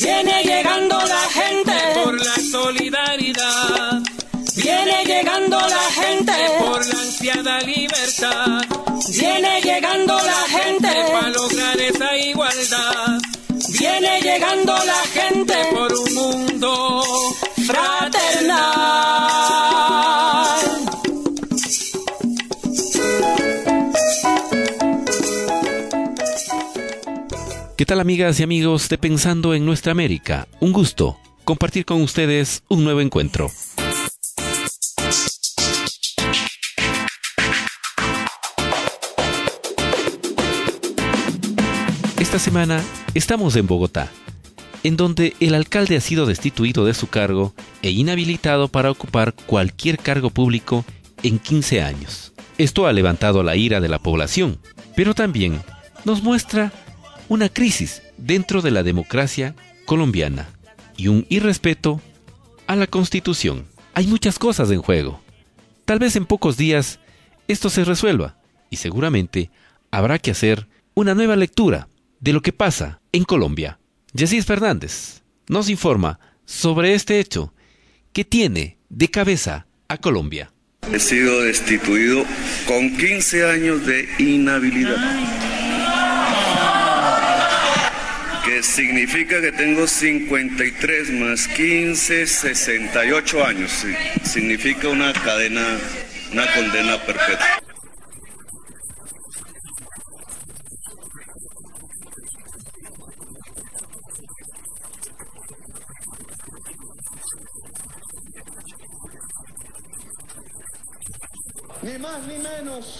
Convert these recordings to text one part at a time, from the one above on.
Viene llegando la gente por la solidaridad. Viene llegando la gente por la ansiada libertad. Viene llegando la gente para lograr esa igualdad. Viene llegando la gente por un mundo fraternal. ¿Qué tal amigas y amigos de Pensando en Nuestra América? Un gusto compartir con ustedes un nuevo encuentro. Esta semana estamos en Bogotá, en donde el alcalde ha sido destituido de su cargo e inhabilitado para ocupar cualquier cargo público en 15 años. Esto ha levantado la ira de la población, pero también nos muestra una crisis dentro de la democracia colombiana y un irrespeto a la Constitución. Hay muchas cosas en juego. Tal vez en pocos días esto se resuelva y seguramente habrá que hacer una nueva lectura de lo que pasa en Colombia. Jesús Fernández nos informa sobre este hecho que tiene de cabeza a Colombia. He sido destituido con 15 años de inhabilidad. Que significa que tengo 53 más 15, 68 años. Sí. Significa una cadena, una condena perpetua. Ni más ni menos,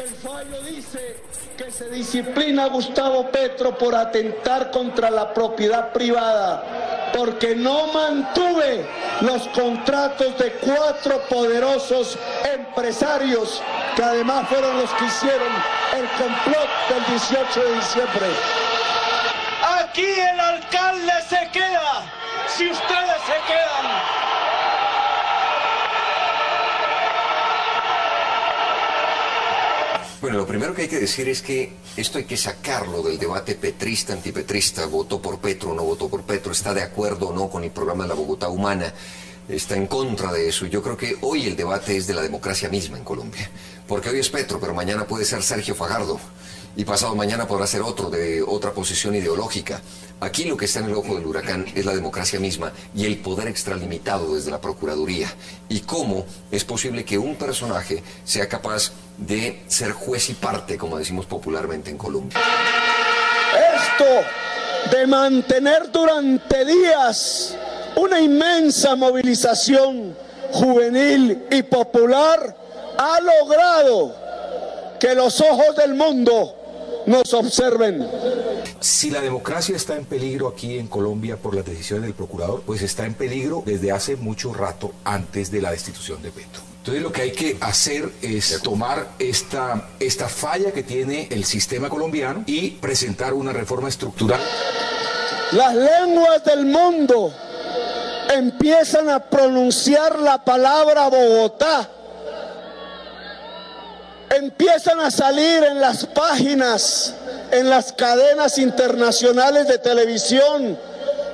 el fallo dice que se disciplina a Gustavo Petro por atentar contra la propiedad privada, porque no mantuve los contratos de cuatro poderosos empresarios que además fueron los que hicieron el complot del 18 de diciembre. Aquí el alcalde se queda, si ustedes se quedan. Bueno, lo primero que hay que decir es que esto hay que sacarlo del debate petrista, antipetrista, votó por Petro no votó por Petro, está de acuerdo o no con el programa de la Bogotá Humana, está en contra de eso. Yo creo que hoy el debate es de la democracia misma en Colombia, porque hoy es Petro, pero mañana puede ser Sergio Fajardo y pasado mañana podrá ser otro de otra posición ideológica. Aquí lo que está en el ojo del huracán es la democracia misma y el poder extralimitado desde la Procuraduría. Y cómo es posible que un personaje sea capaz de ser juez y parte, como decimos popularmente en Colombia. Esto de mantener durante días una inmensa movilización juvenil y popular ha logrado que los ojos del mundo nos observen. Si la democracia está en peligro aquí en Colombia por las decisiones del procurador, pues está en peligro desde hace mucho rato antes de la destitución de Petro. Entonces lo que hay que hacer es tomar esta, esta falla que tiene el sistema colombiano y presentar una reforma estructural. Las lenguas del mundo empiezan a pronunciar la palabra Bogotá empiezan a salir en las páginas, en las cadenas internacionales de televisión,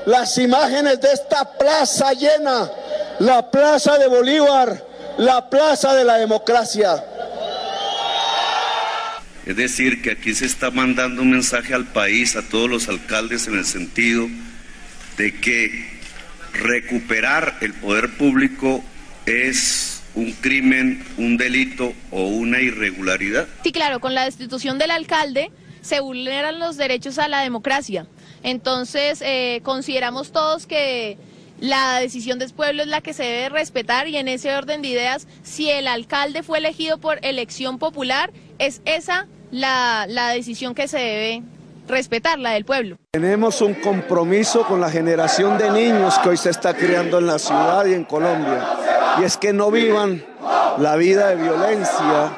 las imágenes de esta plaza llena, la plaza de Bolívar, la plaza de la democracia. Es decir, que aquí se está mandando un mensaje al país, a todos los alcaldes, en el sentido de que recuperar el poder público es un crimen, un delito o una irregularidad? Sí, claro, con la destitución del alcalde se vulneran los derechos a la democracia. Entonces, eh, consideramos todos que la decisión del pueblo es la que se debe respetar y en ese orden de ideas, si el alcalde fue elegido por elección popular, es esa la, la decisión que se debe respetar, la del pueblo. Tenemos un compromiso con la generación de niños que hoy se está creando en la ciudad y en Colombia y es que no vivan la vida de violencia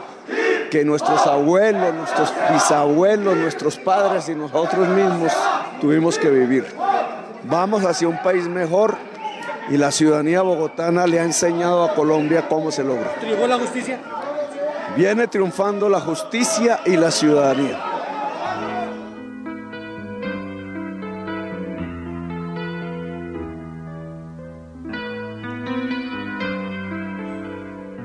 que nuestros abuelos, nuestros bisabuelos, nuestros padres y nosotros mismos tuvimos que vivir. Vamos hacia un país mejor y la ciudadanía bogotana le ha enseñado a Colombia cómo se logra. ¿Triunfó la justicia? Viene triunfando la justicia y la ciudadanía.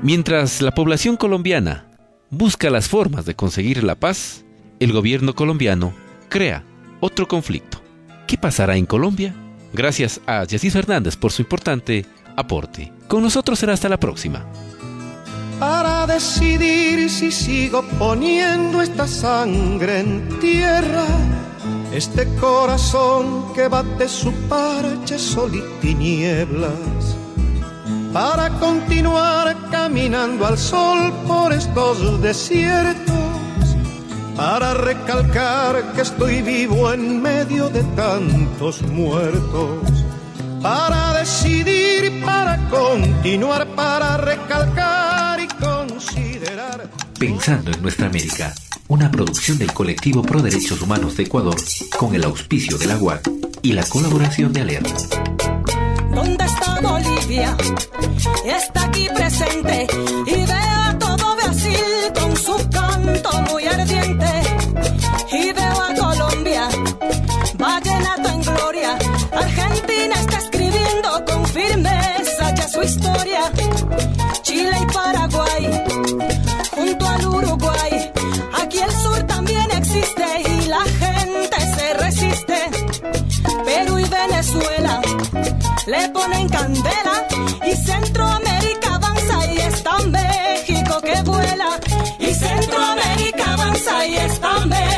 Mientras la población colombiana busca las formas de conseguir la paz, el gobierno colombiano crea otro conflicto. ¿Qué pasará en Colombia? Gracias a Yacis Fernández por su importante aporte. Con nosotros será hasta la próxima. Para decidir si sigo poniendo esta sangre en tierra, este corazón que bate su parche sol y tinieblas para continuar caminando al sol por estos desiertos, para recalcar que estoy vivo en medio de tantos muertos, para decidir, para continuar, para recalcar y considerar. Pensando en nuestra América, una producción del colectivo Pro Derechos Humanos de Ecuador con el auspicio de la UAC y la colaboración de Alerta. ¿Dónde está Bolivia? Está aquí presente y veo a todo Brasil también existe y la gente se resiste. Perú y Venezuela le ponen candela y Centroamérica avanza y está México que vuela y Centroamérica avanza y está México